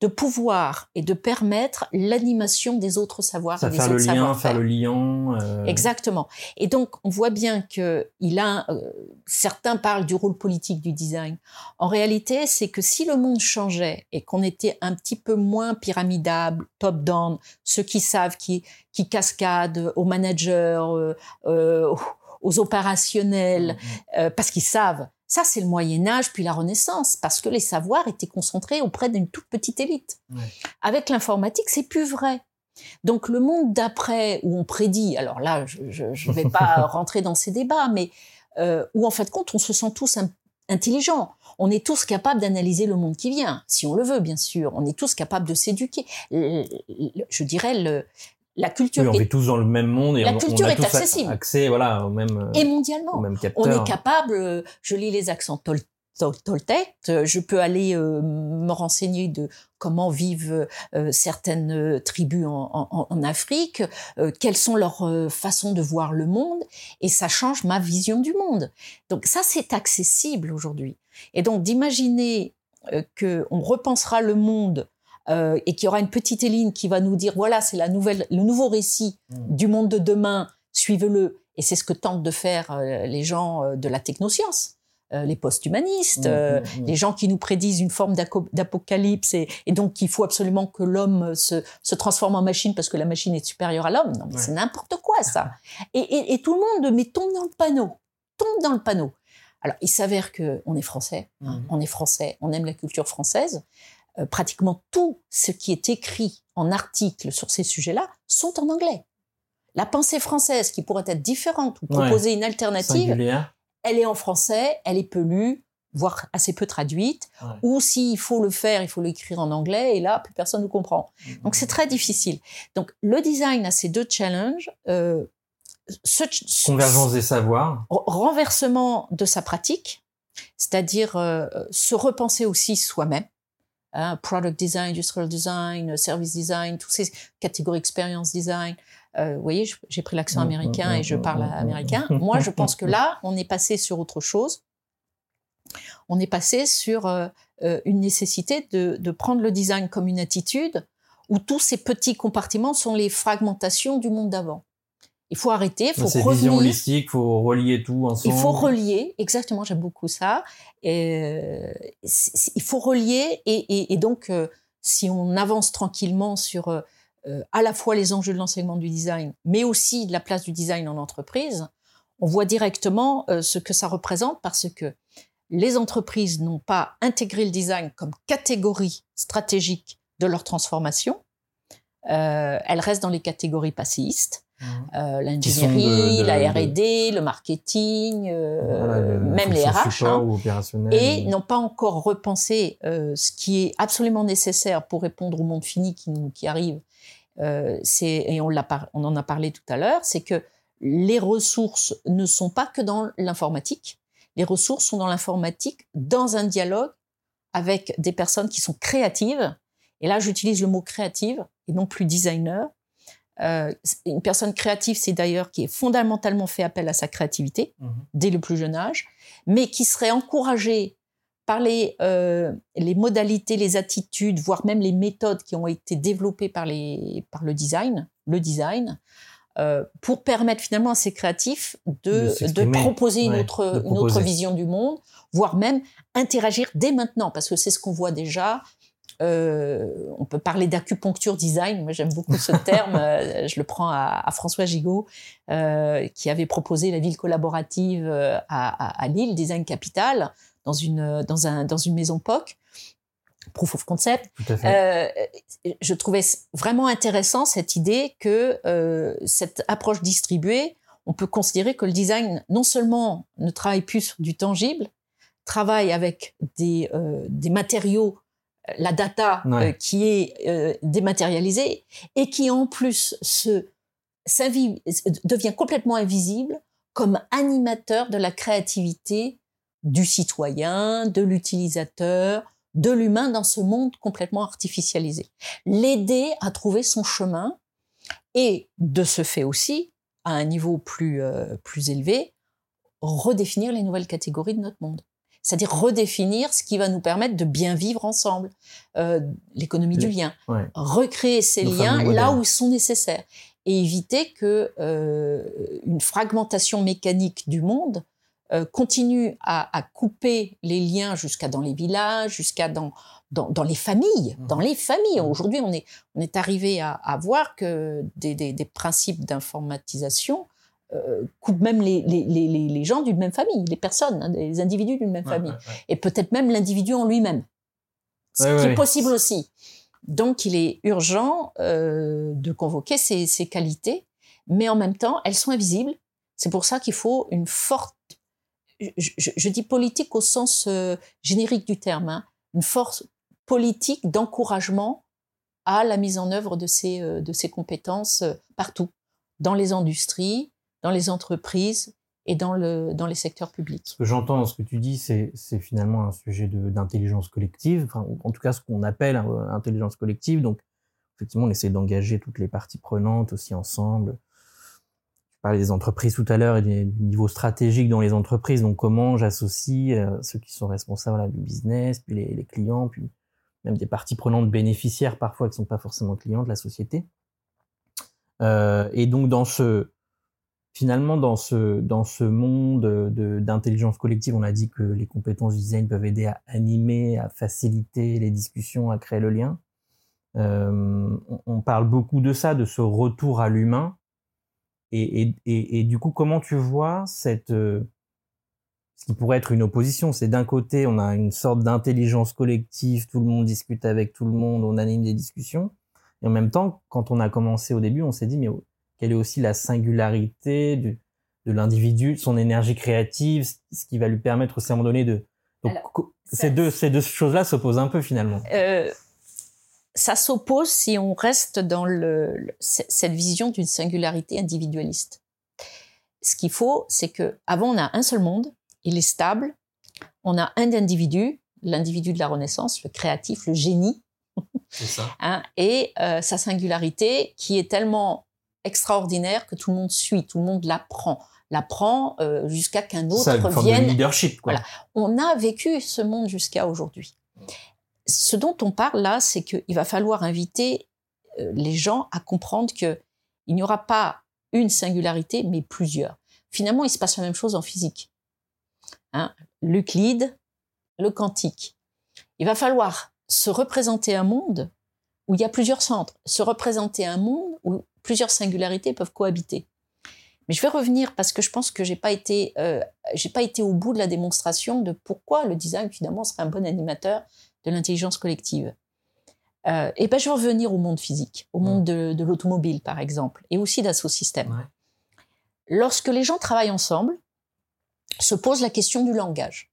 de pouvoir et de permettre l'animation des autres savoirs Ça et des faire autres le lien, faire le lien. euh, Exactement. Et donc, on voit bien que il a. euh, certains parlent du rôle politique du design. En réalité, c'est que si le monde changeait et qu'on était un petit peu moins pyramidable, top-down, ceux qui savent, qui, qui cascadent aux managers, euh, euh, aux opérationnels, euh, parce qu'ils savent. Ça, c'est le Moyen Âge, puis la Renaissance, parce que les savoirs étaient concentrés auprès d'une toute petite élite. Ouais. Avec l'informatique, c'est plus vrai. Donc le monde d'après, où on prédit, alors là, je ne vais pas rentrer dans ces débats, mais euh, où en fait de compte, on se sent tous in- intelligents. On est tous capables d'analyser le monde qui vient, si on le veut, bien sûr. On est tous capables de s'éduquer. Je dirais, le, la culture Oui, on est, vit tous dans le même monde et La on, culture on a est tous accessible. accès voilà, au même, euh, et mondialement. au même On est capable, euh, je lis les accents tol- tol- toltèques, euh, je peux aller euh, me renseigner de comment vivent euh, certaines tribus en, en- en Afrique, euh, quelles sont leurs façons de voir le monde, et ça change ma vision du monde. Donc ça, c'est accessible aujourd'hui. Et donc d'imaginer qu'on repensera le monde euh, et qu'il y aura une petite Éline qui va nous dire voilà, c'est la nouvelle, le nouveau récit Mm. du monde de demain, suivez-le. Et c'est ce que tentent de faire euh, les gens euh, de la technoscience, euh, les post-humanistes, Mm, euh, mm, les gens qui nous prédisent une forme d'apocalypse et, et donc qu'il faut absolument que l'homme se, se transforme en machine parce que la machine est supérieure à l'homme. Non, mais Ouais. c'est n'importe quoi ça. Et, et- et tout le monde mais tombe dans le panneau, tombe dans le panneau. Alors il s'avère que on est français, hein, on est français, on aime la culture française. Euh, pratiquement tout ce qui est écrit en articles sur ces sujets-là sont en anglais. La pensée française, qui pourrait être différente ou Ouais. proposer une alternative, Singulière. elle est en français, elle est peu lue, voire assez peu traduite, Ouais. ou s'il faut le faire, il faut l'écrire en anglais, et là, plus personne ne comprend. Donc c'est très difficile. Donc le design a ces deux challenges. Euh, ce, ce- Convergence des savoirs. renversement de sa pratique, c'est-à-dire euh, se repenser aussi soi-même. Hein, product design, industrial design, service design, toutes ces catégories experience design. Euh, vous voyez, j'ai pris l'accent Mm, américain mm, et je mm, parle américain. Moi, je pense que là, on est passé sur autre chose. On est passé sur euh, euh, une nécessité de, de prendre le design comme une attitude où tous ces petits compartiments sont les fragmentations du monde d'avant. Il faut arrêter, il faut revenir. vision holistique, faut relier tout ensemble. Il faut relier, exactement, j'aime beaucoup ça. Euh, il faut relier et, et- et donc, euh, si on avance tranquillement sur euh, à la fois les enjeux de l'enseignement du design, mais aussi de la place du design en entreprise, on voit directement ce que ça représente parce que les entreprises n'ont pas intégré le design comme catégorie stratégique de leur transformation. Elles restent dans les catégories passéistes. Euh, sont de- l'ingénierie, de- la de- R&D, le marketing, euh, Voilà, le- même les RH, hein, ou opérationnel. et n'ont pas encore repensé euh, ce qui est absolument nécessaire pour répondre au monde fini qui, nous, qui arrive. Euh, c'est et on, l'a par- on en a parlé tout à l'heure, c'est que les ressources ne sont pas que dans l'informatique. Les ressources sont dans l'informatique, dans un dialogue avec des personnes qui sont créatives. Et là, j'utilise le mot créative et non plus designer. Euh, une personne créative, c'est d'ailleurs qui est fondamentalement fait appel à sa créativité Mhm. dès le plus jeune âge, mais qui serait encouragée par les, euh, les modalités, les attitudes, voire même les méthodes qui ont été développées par, les, par le design, le design, euh, pour permettre finalement à ces créatifs De de, de, s'exprimer, proposer une, ouais, autre, de une autre proposer. vision du monde, voire même interagir dès maintenant, parce que c'est ce qu'on voit déjà. Euh, on peut parler d'acupuncture design. Moi, j'aime beaucoup ce terme. Euh, je le prends à, à François Gigot, euh, qui avait proposé la ville collaborative à, à, à Lille, Design Capital, dans une, dans un, dans une maison POC, Proof of Concept. Euh, je trouvais vraiment intéressant cette idée que cette approche distribuée, on peut considérer que le design non seulement ne travaille plus sur du tangible, travaille avec des, des matériaux, la data Ouais. euh, qui est euh, dématérialisée et qui en plus se devient complètement invisible comme animateur de la créativité du citoyen, de l'utilisateur, de l'humain dans ce monde complètement artificialisé. L'aider à trouver son chemin et de ce fait aussi, à un niveau plus, euh, plus élevé, redéfinir les nouvelles catégories de notre monde. C'est-à-dire redéfinir ce qui va nous permettre de bien vivre ensemble, euh, l'économie du lien, recréer ces liens là où ils sont nécessaires et éviter que euh, une fragmentation mécanique du monde euh, continue à, à, couper les liens jusqu'à dans les villages, jusqu'à dans, dans, dans, les familles, mmh. dans les familles. Mmh. Aujourd'hui, on est, on est arrivé à, à voir que des, des, des principes d'informatisation euh, coupent même les, les, les, les, gens d'une même famille, les personnes, hein, les individus d'une même famille, et peut-être même l'individu en lui-même, ce qui est possible aussi. Donc, il est urgent euh, de convoquer ces, ces qualités, mais en même temps, elles sont invisibles. C'est pour ça qu'il faut une forte je, dis politique au sens euh, générique du terme, hein, une force politique d'encouragement à la mise en œuvre de ces, euh, de ces compétences euh, partout, dans les industries, dans les entreprises et dans, le, dans les secteurs publics. Ce que j'entends dans ce que tu dis, c'est finalement un sujet d'intelligence collective, en tout cas ce qu'on appelle intelligence collective. Donc, effectivement, on essaie d'engager toutes les parties prenantes aussi ensemble, parlais des entreprises tout à l'heure et du niveau stratégique dans les entreprises. Donc, comment j'associe euh, ceux qui sont responsables du business, puis les, clients, puis même des parties prenantes bénéficiaires parfois qui sont pas forcément clients de la société. Euh, et donc, dans ce finalement dans ce dans ce monde d'intelligence collective, on a dit que les compétences du design peuvent aider à animer, à faciliter les discussions, à créer le lien. Euh, on, parle beaucoup de ça, de ce retour à l'humain. Et, et, et, et, du coup, comment tu vois cette euh, ce qui pourrait être une opposition? C'est d'un côté, on a une sorte d'intelligence collective, tout le monde discute avec tout le monde, on anime des discussions, et en même temps, quand on a commencé au début, on s'est dit mais quelle est aussi la singularité du, de l'individu, son énergie créative, ce qui va lui permettre aussi à un moment donné de donc, ces deux ces deux choses-là s'opposent un peu finalement. Euh, ça s'oppose si on reste dans le, cette vision d'une singularité individualiste. Ce qu'il faut, c'est que avant on a un seul monde, il est stable, on a un individu, l'individu de la Renaissance, le créatif, le génie, ça. hein, et euh, sa singularité qui est tellement extraordinaire que tout le monde suit, tout le monde l'apprend l'apprend euh, jusqu'à qu'un autre ça, vienne. leadership. Quoi. Voilà. On a vécu ce monde jusqu'à aujourd'hui ce dont on parle là, c'est qu'il va falloir inviter euh, les gens à comprendre qu'il n'y aura pas une singularité, mais plusieurs. Finalement, il se passe la même chose en physique. Hein L'Euclide, le quantique. Il va falloir se représenter un monde où il y a plusieurs centres, se représenter un monde où plusieurs singularités peuvent cohabiter. Mais je vais revenir parce que je pense que j'ai pas été, euh, j'ai pas été au bout de la démonstration de pourquoi le design finalement serait un bon animateur de l'intelligence collective. Euh, et ben, je vais revenir au monde physique, au monde de, de l'automobile, par exemple, et aussi d'assosystème. Ouais. Lorsque les gens travaillent ensemble, se pose la question du langage.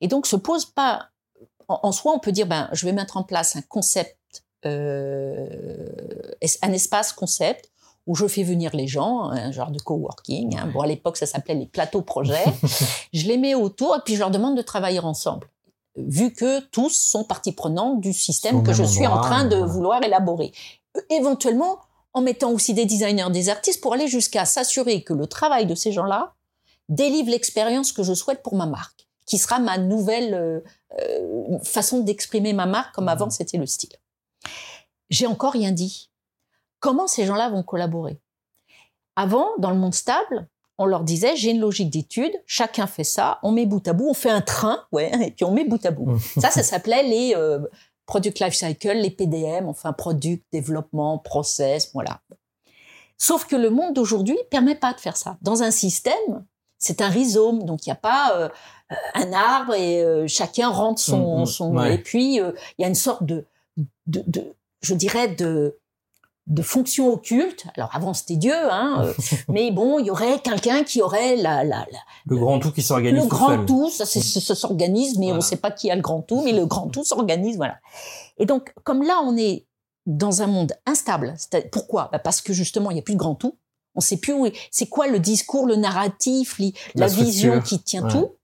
Et donc, se pose pas, en, en soi, on peut dire, ben, je vais mettre en place un concept, un espace concept, où je fais venir les gens, un genre de coworking. Hein. Bon, à l'époque, ça s'appelait les plateaux projets. je les mets autour et puis je leur demande de travailler ensemble vu que tous sont partie prenante du système que je suis en train de vouloir élaborer. Éventuellement, en mettant aussi des designers, des artistes, pour aller jusqu'à s'assurer que le travail de ces gens-là délivre l'expérience que je souhaite pour ma marque, qui sera ma nouvelle euh, euh façon d'exprimer ma marque, comme avant mmh. c'était le style. J'ai encore rien dit. Comment ces gens-là vont collaborer? Avant, dans le monde stable, on leur disait j'ai une logique d'étude, chacun fait ça, on met bout à bout, on fait un train, ouais, et puis on met bout à bout. Ça, ça s'appelait les euh, product life cycle, les PDM, enfin product, développement, process, voilà. Sauf que le monde d'aujourd'hui permet pas de faire ça. Dans un système, c'est un rhizome, donc il n'y a pas euh, un arbre et euh, chacun rentre son, mmh, son et puis il y a une sorte de, de, de je dirais de de fonctions occultes. Alors avant c'était Dieu, hein, euh, mais bon, il y aurait quelqu'un qui aurait la, la, la le grand tout qui s'organise. Le grand tout, ça, ça s'organise, mais on ne sait pas qui a le grand tout, mais le grand tout s'organise, voilà. Et donc comme là on est dans un monde instable, pourquoi? Bah Parce que justement il n'y a plus de grand tout. On ne sait plus où c'est quoi le discours, le narratif, la, vision qui tient tout.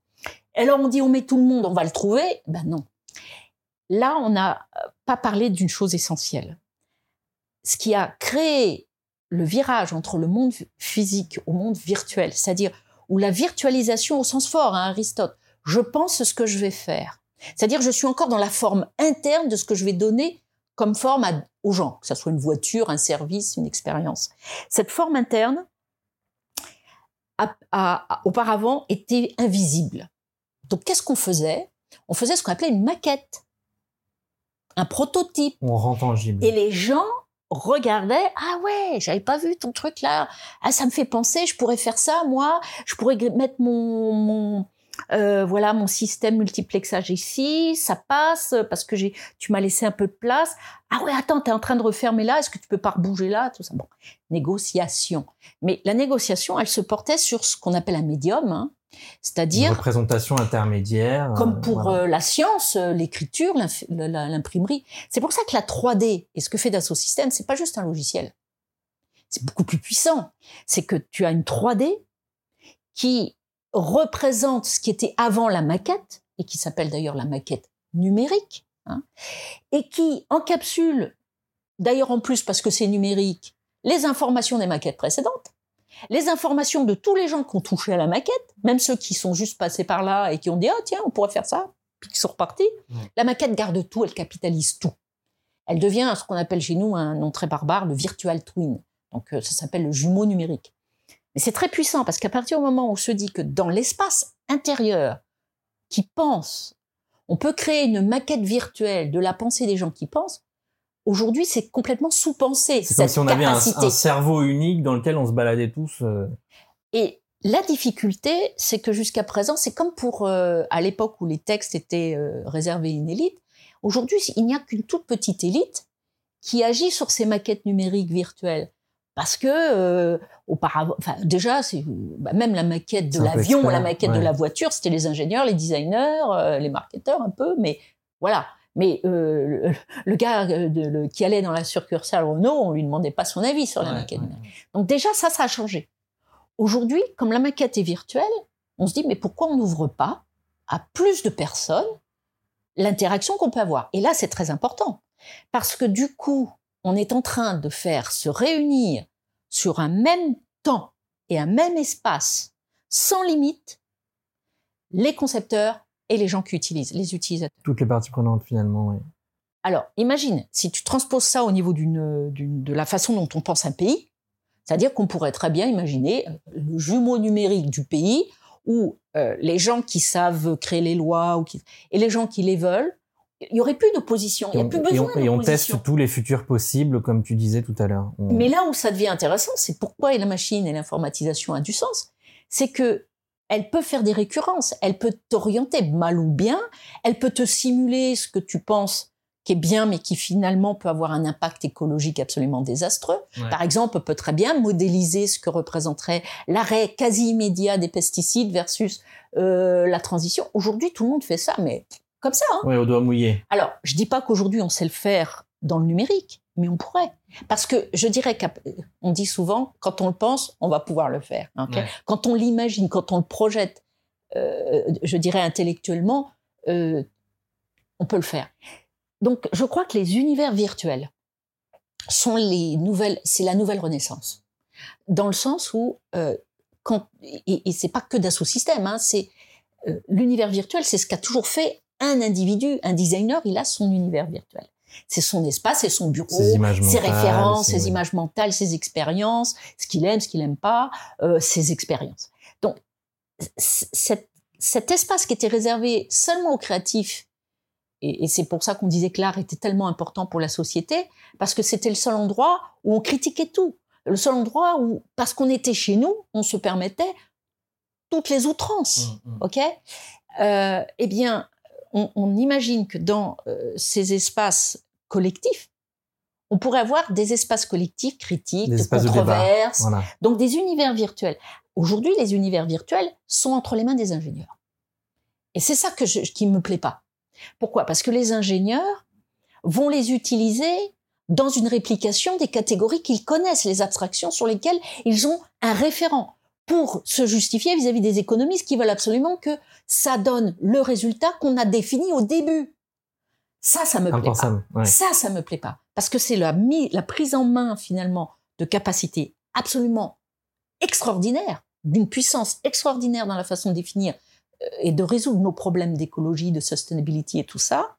Alors on dit on met tout le monde, on va le trouver? Ben non. Là on n'a pas parlé d'une chose essentielle ce qui a créé le virage entre le monde physique au monde virtuel, c'est-à-dire où la virtualisation au sens fort, hein, Aristote, je pense ce que je vais faire. C'est-à-dire, je suis encore dans la forme interne de ce que je vais donner comme forme aux gens, que ce soit une voiture, un service, une expérience. Cette forme interne, a, auparavant, était invisible. Donc, qu'est-ce qu'on faisait? On faisait ce qu'on appelait une maquette, un prototype. On rend tangible. Et les gens regardaient, ah ouais, j'avais pas vu ton truc là. Ah, ça me fait penser, je pourrais faire ça, moi. Je pourrais mettre mon, euh, voilà mon système multiplexage ici, ça passe parce que j'ai, tu m'as laissé un peu de place. Ah ouais, attends, tu es en train de refermer là, est-ce que tu peux pas rebouger là, tout ça. Bon, négociation. Mais la négociation, elle se portait sur ce qu'on appelle un médium, hein. C'est-à-dire Une représentation intermédiaire. Comme pour euh, la science, euh, l'écriture, l'imprimerie. C'est pour ça que la 3D et ce que fait Dassault Systèmes, c'est pas juste un logiciel. C'est beaucoup plus puissant. C'est que tu as une 3D qui représente ce qui était avant la maquette, et qui s'appelle d'ailleurs la maquette numérique, hein, et qui encapsule, d'ailleurs en plus parce que c'est numérique, les informations des maquettes précédentes, les informations de tous les gens qui ont touché à la maquette, même ceux qui sont juste passés par là et qui ont dit ah tiens on pourrait faire ça, puis qui sont repartis. La maquette garde tout, elle capitalise tout. Elle devient ce qu'on appelle chez nous un nom très barbare, le virtual twin. Donc euh, ça s'appelle le jumeau numérique. Mais c'est très puissant parce qu'à partir du moment où on se dit que dans l'espace intérieur qui pense, on peut créer une maquette virtuelle de la pensée des gens qui pensent, aujourd'hui c'est complètement sous-pensé. C'est comme si on avait un, cerveau unique dans lequel on se baladait tous. Euh. Et la difficulté, c'est que jusqu'à présent, c'est comme pour euh, à l'époque où les textes étaient euh, réservés à une élite. Aujourd'hui, il n'y a qu'une toute petite élite qui agit sur ces maquettes numériques virtuelles parce que euh, auparavant, enfin déjà, c'est bah, même la maquette de l'avion, la maquette de la voiture, c'était les ingénieurs, les designers, les marketeurs un peu, mais voilà. Mais euh, le, gars de, qui allait dans la succursale Renault, on lui demandait pas son avis sur la maquette. Donc déjà ça, ça a changé. Aujourd'hui, comme la maquette est virtuelle, on se dit mais pourquoi on n'ouvre pas à plus de personnes l'interaction qu'on peut avoir? Et là, c'est très important parce que du coup, on est en train de faire se réunir sur un même temps et un même espace, sans limite, les concepteurs et les gens qui utilisent, les utilisateurs. Toutes les parties prenantes finalement, oui. Alors, imagine, si tu transposes ça au niveau d'une, de la façon dont on pense un pays, c'est-à-dire qu'on pourrait très bien imaginer euh, le jumeau numérique du pays où euh, les gens qui savent créer les lois ou et les gens qui les veulent il y aurait plus d'opposition. Il y a plus besoin Et on, teste tous les futurs possibles, comme tu disais tout à l'heure. Mais là où ça devient intéressant, c'est pourquoi la machine et l'informatisation a du sens. C'est que elle peut faire des récurrences, elle peut t'orienter mal ou bien, elle peut te simuler ce que tu penses qui est bien, mais qui finalement peut avoir un impact écologique absolument désastreux. Par exemple, on peut très bien modéliser ce que représenterait l'arrêt quasi immédiat des pesticides versus euh, la transition. Aujourd'hui, tout le monde fait ça, mais comme ça. Hein. Oui, au doigt mouillé. Alors, je dis pas qu'aujourd'hui on sait le faire dans le numérique, mais on pourrait. Parce que je dirais qu'on dit souvent, quand on le pense, on va pouvoir le faire. Quand on l'imagine, quand on le projette, euh, je dirais intellectuellement, euh, on peut le faire. Donc, je crois que les univers virtuels sont les nouvelles, c'est la nouvelle renaissance, dans le sens où euh, quand et, et c'est pas que Dassault Systèmes, hein, c'est l'univers virtuel, c'est ce qu'a toujours fait un individu, un designer, il a son univers virtuel. C'est son espace, c'est son bureau, ses, références, ses images mentales, ses expériences, ce qu'il aime, ce qu'il n'aime pas, euh, ses expériences. Donc, cet espace qui était réservé seulement aux créatifs, et, c'est pour ça qu'on disait que l'art était tellement important pour la société, parce que c'était le seul endroit où on critiquait tout. Le seul endroit où, parce qu'on était chez nous, on se permettait toutes les outrances. Mmh, mmh. OK? Euh, Eh bien, on, imagine que dans euh, ces espaces collectifs, on pourrait avoir des espaces collectifs critiques, des de controverses, donc des univers virtuels. Aujourd'hui, les univers virtuels sont entre les mains des ingénieurs. Et c'est ça que je, qui me plaît pas. Pourquoi? Parce que les ingénieurs vont les utiliser dans une réplication des catégories qu'ils connaissent, les abstractions sur lesquelles ils ont un référent pour se justifier vis-à-vis des économistes qui veulent absolument que ça donne le résultat qu'on a défini au début. Ça, ça me plaît pas. Ça, ça me plaît pas. Parce que c'est la, la prise en main, finalement, de capacités absolument extraordinaires, d'une puissance extraordinaire dans la façon de définir et de résoudre nos problèmes d'écologie, de sustainability et tout ça.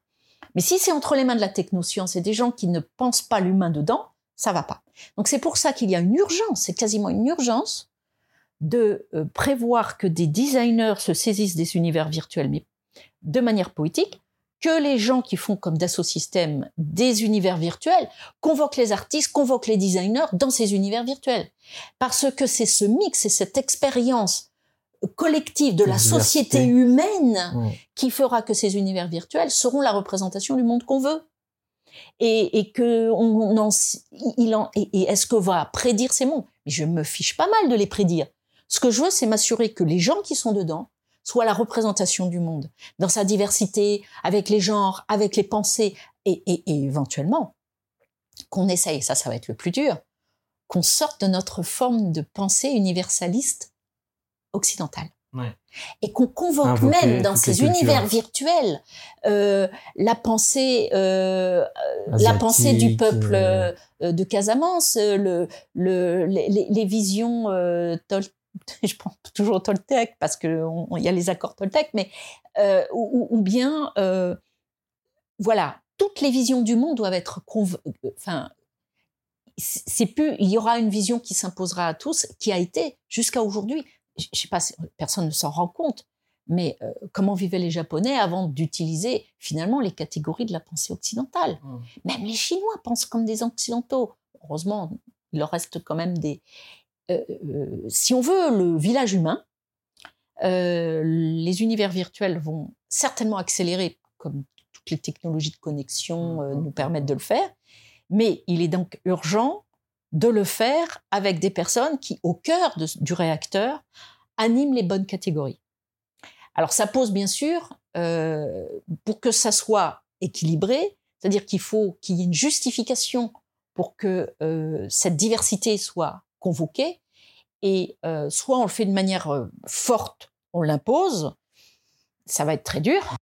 Mais si c'est entre les mains de la technoscience et des gens qui ne pensent pas l'humain dedans, ça va pas. Donc c'est pour ça qu'il y a une urgence, c'est quasiment une urgence de euh, prévoir que des designers se saisissent des univers virtuels, mais de manière poétique, que les gens qui font comme Dassault Systèmes des univers virtuels convoquent les artistes, convoquent les designers dans ces univers virtuels. Parce que c'est ce mix et cette expérience collective de la société humaine qui fera que ces univers virtuels seront la représentation du monde qu'on veut. Et, et que on, en, il en, et, est-ce que va prédire ces mondes? Mais je me fiche pas mal de les prédire. Ce que je veux, c'est m'assurer que les gens qui sont dedans soient la représentation du monde dans sa diversité, avec les genres, avec les pensées, et, et éventuellement qu'on essaye, ça, ça va être le plus dur, qu'on sorte de notre forme de pensée universaliste occidentale. Et qu'on convoque même dans ces univers virtuels euh, la pensée, euh, la pensée du peuple euh, de Casamance, le, le, les, visions je prends toujours Toltec parce que il y a les accords Toltec, mais ou, ou, bien voilà, toutes les visions du monde doivent être enfin c'est plus il y aura une vision qui s'imposera à tous qui a été jusqu'à aujourd'hui je sais pas, personne ne s'en rend compte, mais euh, comment vivaient les Japonais avant d'utiliser finalement les catégories de la pensée occidentale? Mmh. Même les Chinois pensent comme des Occidentaux. Heureusement, il leur reste quand même des... Euh, euh, si on veut le village humain, les univers virtuels vont certainement accélérer, comme toutes les technologies de connexion mmh. nous permettent de le faire, mais il est donc urgent de le faire avec des personnes qui, au cœur du réacteur, animent les bonnes catégories. Alors ça pose bien sûr, euh, pour que ça soit équilibré, c'est-à-dire qu'il faut qu'il y ait une justification pour que euh, cette diversité soit convoquée, et euh, soit on le fait de manière forte, on l'impose, ça va être très dur,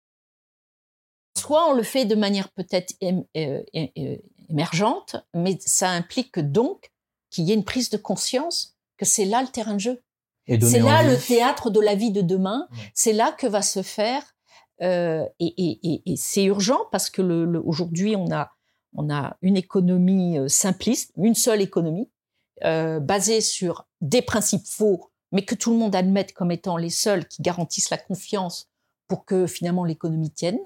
soit on le fait de manière peut-être émergente, mais ça implique donc qu'il y ait une prise de conscience que c'est là le terrain de jeu. C'est là le théâtre de la vie de demain. C'est là que va se faire. Euh, et, c'est urgent parce que le, aujourd'hui on a on a une économie euh, simpliste, une seule économie euh, basée sur des principes faux, mais que tout le monde admette comme étant les seuls qui garantissent la confiance pour que finalement l'économie tienne.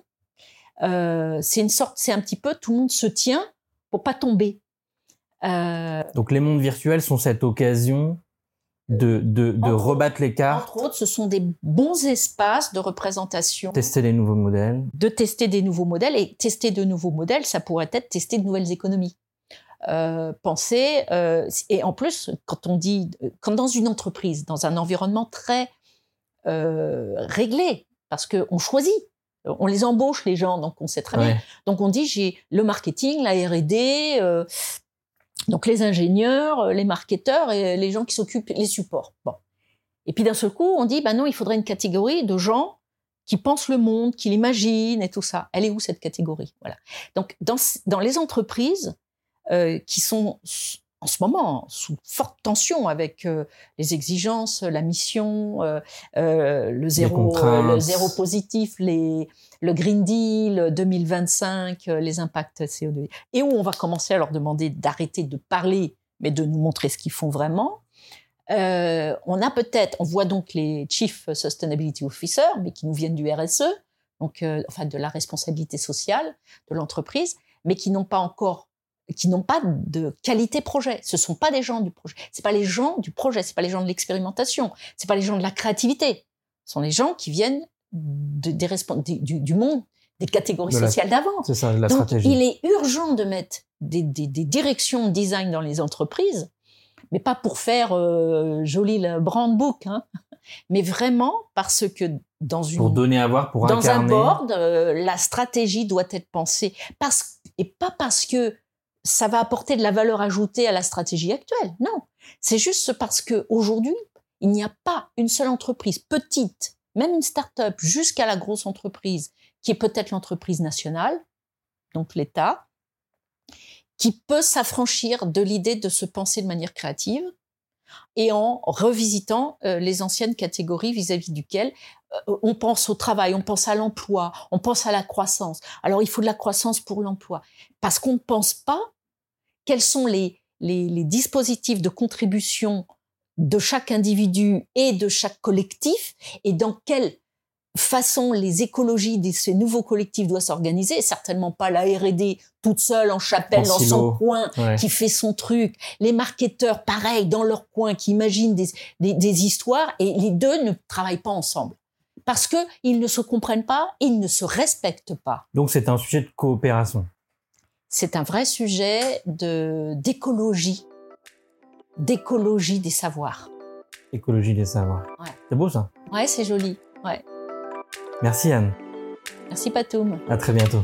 c'est une sorte, c'est un petit peu tout le monde se tient pour pas tomber. Euh, Donc les mondes virtuels sont cette occasion de, de, de rebattre les cartes. Entre autres, ce sont des bons espaces de représentation. Tester des nouveaux modèles. De tester des nouveaux modèles. Et tester de nouveaux modèles, ça pourrait être tester de nouvelles économies. Euh, penser, euh, et en plus, quand on dit, quand dans une entreprise, dans un environnement très euh, réglé, parce qu'on choisit, on les embauche les gens, donc on sait très bien. Donc on dit j'ai le marketing, la R&D, euh, donc les ingénieurs, les marketeurs et les gens qui s'occupent les supports. Bon. Et puis d'un seul coup, on dit bah non, il faudrait une catégorie de gens qui pensent le monde, qui l'imaginent et tout ça. Elle est où cette catégorie? Voilà. Donc dans, dans les entreprises euh, qui sont en ce moment sous forte tension avec euh, les exigences, la mission, euh, euh, le zéro, le zéro positif, les, le Green Deal 2025, les impacts CO2, et où on va commencer à leur demander d'arrêter de parler, mais de nous montrer ce qu'ils font vraiment. on a peut-être, on voit donc les Chief Sustainability Officers, mais qui nous viennent du RSE, donc enfin de la responsabilité sociale de l'entreprise, mais qui n'ont pas encore qui n'ont pas de qualité projet. Ce sont pas des gens du projet. C'est pas les gens du projet. C'est pas les gens de l'expérimentation. C'est pas les gens de la créativité. Ce sont les gens qui viennent de, des du, du, monde, des catégories sociales d'avant. C'est ça, la Donc, stratégie. il est urgent de mettre des, des, des, directions design dans les entreprises, mais pas pour faire euh, joli le brand book, hein, mais vraiment parce que dans une pour donner à voir, pour dans incarner. un board, euh, la stratégie doit être pensée parce et pas parce que ça va apporter de la valeur ajoutée à la stratégie actuelle. Non, c'est juste parce que aujourd'hui, il n'y a pas une seule entreprise petite, même une start-up, jusqu'à la grosse entreprise, qui est peut-être l'entreprise nationale, donc l'État, qui peut s'affranchir de l'idée de se penser de manière créative, et en revisitant euh, les anciennes catégories vis-à-vis duquel euh, on pense au travail, on pense à l'emploi, on pense à la croissance. Alors il faut de la croissance pour l'emploi, parce qu'on ne pense pas quels sont les, les, les dispositifs de contribution de chaque individu et de chaque collectif, et dans quelle façon les écologies de ces nouveaux collectifs doivent s'organiser, certainement pas la R&D toute seule en chapelle dans son coin qui fait son truc, les marketeurs pareil dans leur coin qui imaginent des, des, histoires et les deux ne travaillent pas ensemble. Parce que ils ne se comprennent pas, ils ne se respectent pas. Donc c'est un sujet de coopération. C'est un vrai sujet de d'écologie, d'écologie des savoirs. Écologie des savoirs. Ouais. C'est beau ça. Ouais, c'est joli. Ouais. Merci Anne. Merci Patoum. À très bientôt.